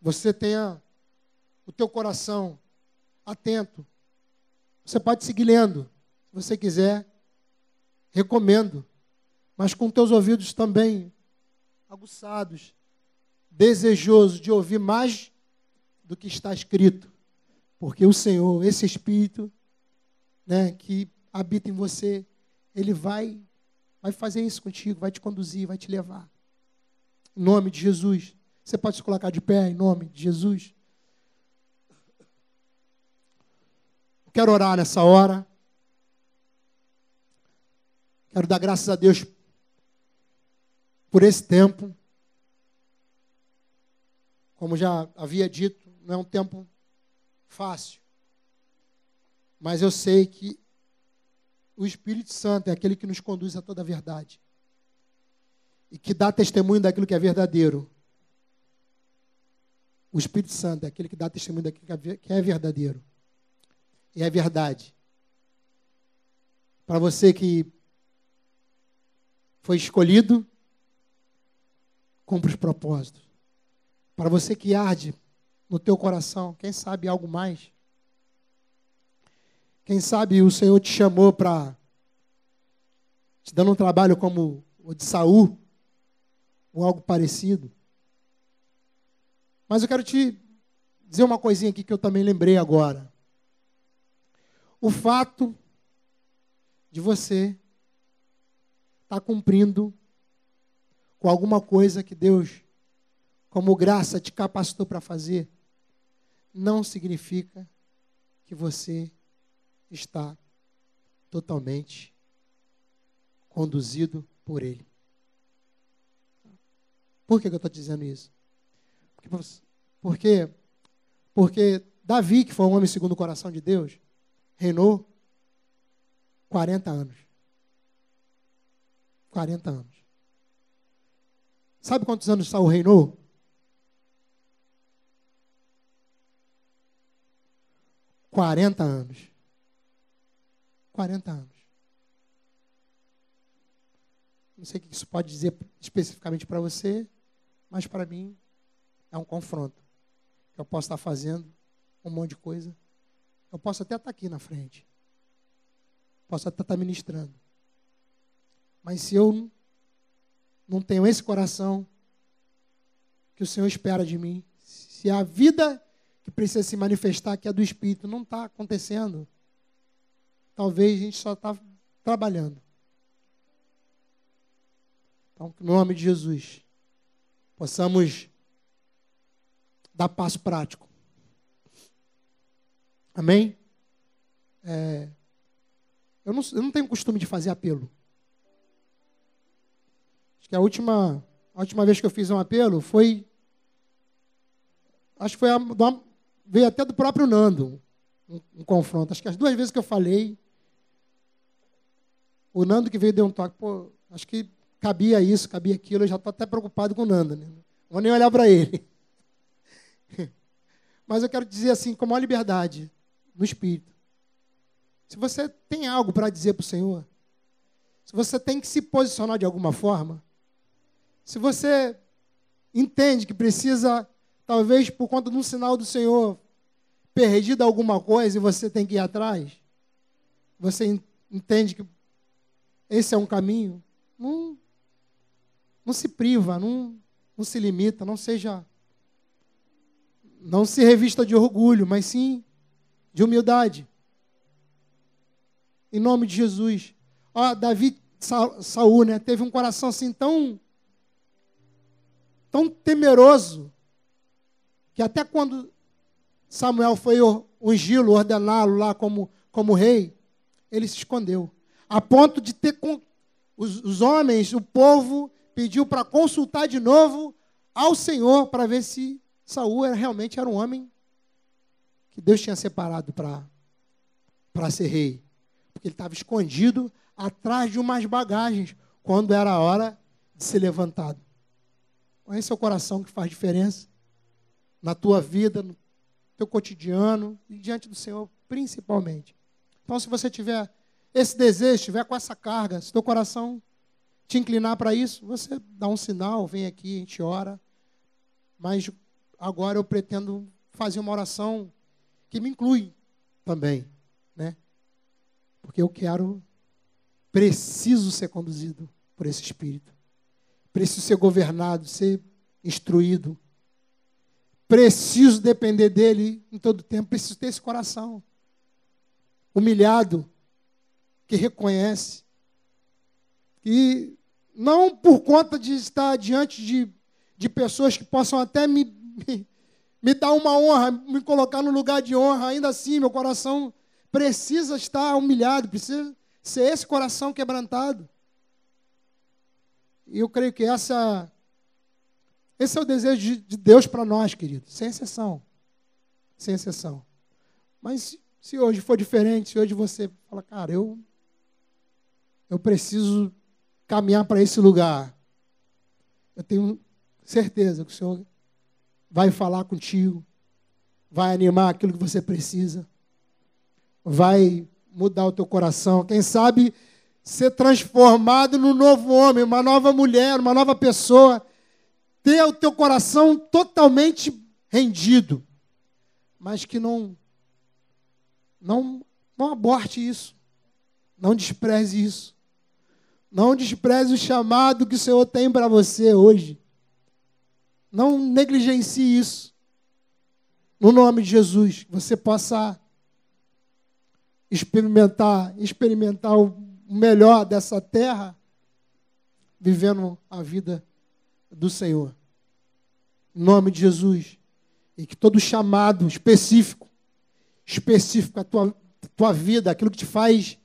você tenha o teu coração atento. Você pode seguir lendo, se você quiser. Recomendo. Mas com teus ouvidos também aguçados, desejoso de ouvir mais do que está escrito. Porque o Senhor, esse Espírito, né, que habita em você, ele vai vai fazer isso contigo, vai te conduzir, vai te levar. Em nome de Jesus. Você pode se colocar de pé em nome de Jesus. Quero orar nessa hora. Quero dar graças a Deus por esse tempo. Como já havia dito, não é um tempo fácil. Mas eu sei que o Espírito Santo é aquele que nos conduz a toda a verdade. E que dá testemunho daquilo que é verdadeiro. O Espírito Santo é aquele que dá testemunho daquilo que é verdadeiro. E é verdade. Para você que foi escolhido, cumpre os propósitos. Para você que arde no teu coração, quem sabe algo mais? Quem sabe o Senhor te chamou para te dando um trabalho como o de Saul ou algo parecido. Mas eu quero te dizer uma coisinha aqui que eu também lembrei agora. O fato de você estar tá cumprindo com alguma coisa que Deus, como graça, te capacitou para fazer, não significa que você está totalmente conduzido por Ele. Por que, eu estou dizendo isso? Porque, porque Davi, que foi um homem segundo o coração de Deus, reinou 40 anos. 40 anos. Sabe quantos anos Saul reinou? Quarenta anos. 40 anos. Não sei o que isso pode dizer especificamente para você, mas para mim é um confronto. Eu posso estar fazendo um monte de coisa. Eu posso até estar aqui na frente. Posso até estar ministrando. Mas se eu não tenho esse coração que o Senhor espera de mim, se a vida que precisa se manifestar, que é do Espírito, não está acontecendo, talvez a gente só está trabalhando. Então, em nome de Jesus, possamos dar passo prático. Amém? É, eu, não, eu não tenho costume de fazer apelo. Acho que a última, a última vez que eu fiz um apelo foi. Acho que foi a, veio até do próprio Nando um, um confronto. Acho que as duas vezes que eu falei, o Nando que veio deu um toque, pô, acho que cabia isso, cabia aquilo, eu já estou até preocupado com o Nando. Né? Não vou nem olhar para ele. Mas eu quero dizer assim, com maior liberdade, no Espírito. Se você tem algo para dizer para o Senhor, se você tem que se posicionar de alguma forma, se você entende que precisa, talvez por conta de um sinal do Senhor, perdido alguma coisa e você tem que ir atrás, você entende que esse é um caminho, não, não se priva, não, não se limita, não seja. Não se revista de orgulho, mas sim de humildade. Em nome de Jesus. Ó, Davi Saul, né, teve um coração assim tão tão temeroso que até quando Samuel foi ungí-lo, ordená-lo lá como, como rei, ele se escondeu a ponto de ter os, os homens, o povo pediu para consultar de novo ao Senhor para ver se Saul era, realmente era um homem que Deus tinha separado para ser rei, porque ele estava escondido atrás de umas bagagens quando era a hora de ser levantado. Esse é o coração que faz diferença na tua vida, no teu cotidiano e diante do Senhor, principalmente. Então, se você tiver esse desejo, estiver com essa carga, se teu coração te inclinar para isso, você dá um sinal, vem aqui, a gente ora. Mas agora eu pretendo fazer uma oração que me inclui também, né? Porque eu quero, preciso ser conduzido por esse Espírito. Preciso ser governado, ser instruído. Preciso depender dele em todo tempo. Preciso ter esse coração humilhado, que reconhece, que não por conta de estar diante de, de pessoas que possam até me, me, me dar uma honra, me colocar no lugar de honra, ainda assim meu coração precisa estar humilhado, precisa ser esse coração quebrantado. E eu creio que essa, esse é o desejo de, de Deus para nós, querido, sem exceção. Sem exceção. Mas se hoje for diferente, se hoje você fala, cara, eu, eu preciso caminhar para esse lugar, eu tenho certeza que o Senhor vai falar contigo, vai animar aquilo que você precisa, vai mudar o teu coração. Quem sabe ser transformado num novo homem, uma nova mulher, uma nova pessoa, ter o teu coração totalmente rendido, mas que não não, não aborte isso. Não despreze isso. Não despreze o chamado que o Senhor tem para você hoje. Não negligencie isso. No nome de Jesus, você possa experimentar, experimentar o melhor dessa terra, vivendo a vida do Senhor. Em nome de Jesus. E que todo chamado específico específico à tua, tua vida, aquilo que te faz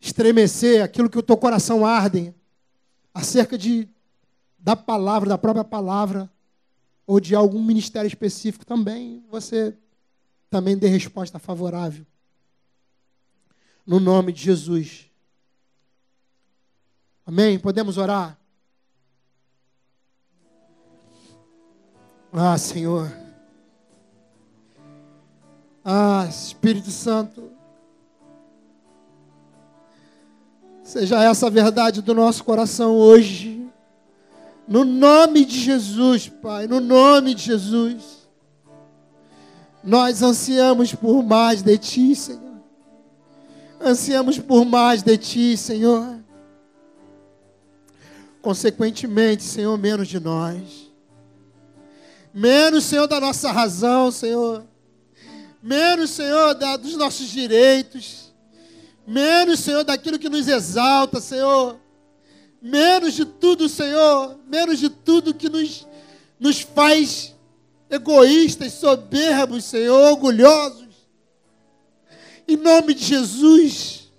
estremecer, aquilo que o teu coração arde, acerca de da palavra, da própria palavra, ou de algum ministério específico, também você também dê resposta favorável. No nome de Jesus. Amém? Podemos orar? Ah, Senhor. Ah, Espírito Santo, seja essa a verdade do nosso coração hoje. No nome de Jesus, Pai, no nome de Jesus. Nós ansiamos por mais de Ti, Senhor. Ansiamos por mais de Ti, Senhor. Consequentemente, Senhor, menos de nós. Menos, Senhor, da nossa razão, Senhor menos, Senhor, da, dos nossos direitos, menos, Senhor, daquilo que nos exalta, Senhor, menos de tudo, Senhor, menos de tudo que nos, nos faz egoístas, soberbos, Senhor, orgulhosos. Em nome de Jesus,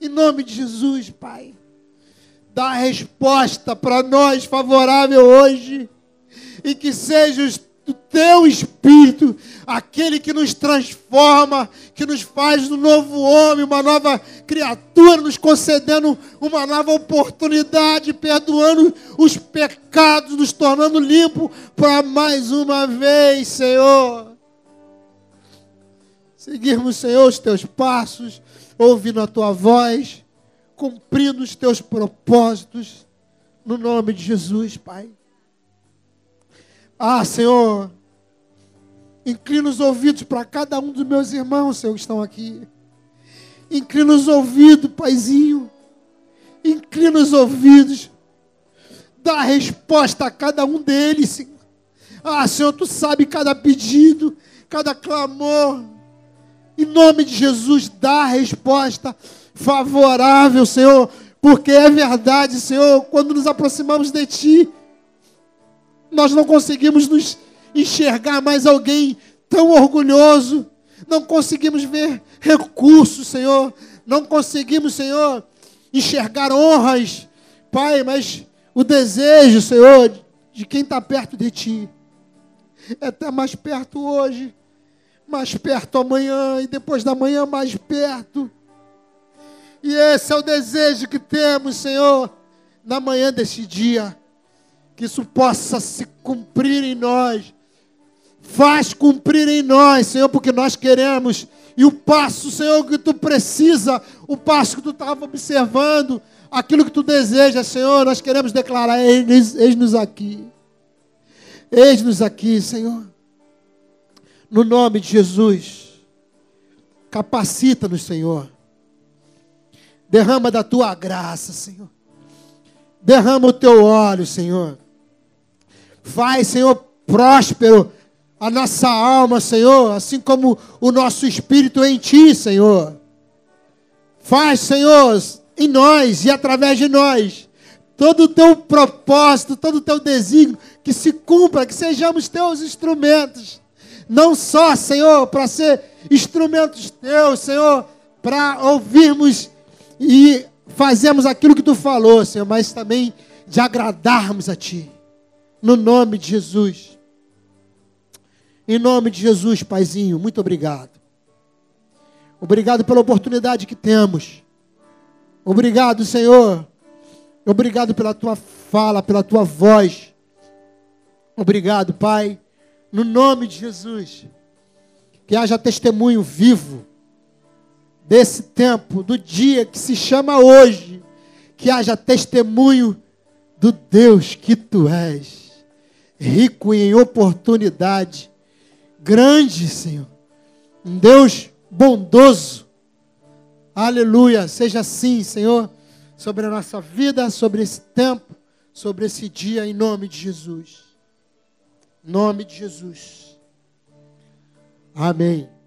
em nome de Jesus, Pai, dá a resposta para nós favorável hoje. E que seja os do teu Espírito, aquele que nos transforma, que nos faz um novo homem, uma nova criatura, nos concedendo uma nova oportunidade, perdoando os pecados, nos tornando limpo para mais uma vez, Senhor. Seguirmos, Senhor, os teus passos, ouvindo a tua voz, cumprindo os teus propósitos, no nome de Jesus, Pai. Ah, Senhor, inclina os ouvidos para cada um dos meus irmãos, Senhor, que estão aqui. Inclina os ouvidos, Paizinho. Inclina os ouvidos. Dá resposta a cada um deles, Senhor. Ah, Senhor, tu sabe cada pedido, cada clamor. Em nome de Jesus, dá resposta favorável, Senhor, porque é verdade, Senhor, quando nos aproximamos de Ti, nós não conseguimos nos enxergar mais alguém tão orgulhoso. Não conseguimos ver recursos, Senhor. Não conseguimos, Senhor, enxergar honras, Pai, mas o desejo, Senhor, de quem está perto de Ti é até mais perto hoje, mais perto amanhã e depois da manhã mais perto. E esse é o desejo que temos, Senhor, na manhã desse dia que isso possa se cumprir em nós. Faz cumprir em nós, Senhor, porque nós queremos. E o passo, Senhor, que tu precisa, o passo que tu estava observando, aquilo que tu deseja, Senhor, nós queremos declarar: eis-nos aqui. Eis-nos aqui, Senhor. No nome de Jesus. Capacita-nos, Senhor. Derrama da tua graça, Senhor. Derrama o teu óleo, Senhor. Faz, Senhor, próspero a nossa alma, Senhor, assim como o nosso espírito em ti, Senhor. Faz, Senhor, em nós e através de nós todo o teu propósito, todo o teu desígnio, que se cumpra, que sejamos teus instrumentos. Não só, Senhor, para ser instrumentos teus, Senhor, para ouvirmos e fazermos aquilo que tu falou, Senhor, mas também de agradarmos a Ti. No nome de Jesus. Em nome de Jesus, Paizinho, muito obrigado. Obrigado pela oportunidade que temos. Obrigado, Senhor, Obrigado pela tua fala, pela tua voz. Obrigado, Pai, no nome de Jesus. Que haja testemunho vivo desse tempo, do dia que se chama hoje. Que haja testemunho do Deus que tu és, rico em oportunidade, grande, Senhor, um Deus bondoso. Aleluia, seja assim, Senhor sobre a nossa vida, sobre esse tempo, sobre esse dia, em nome de Jesus. Em nome de Jesus. Amém.